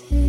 take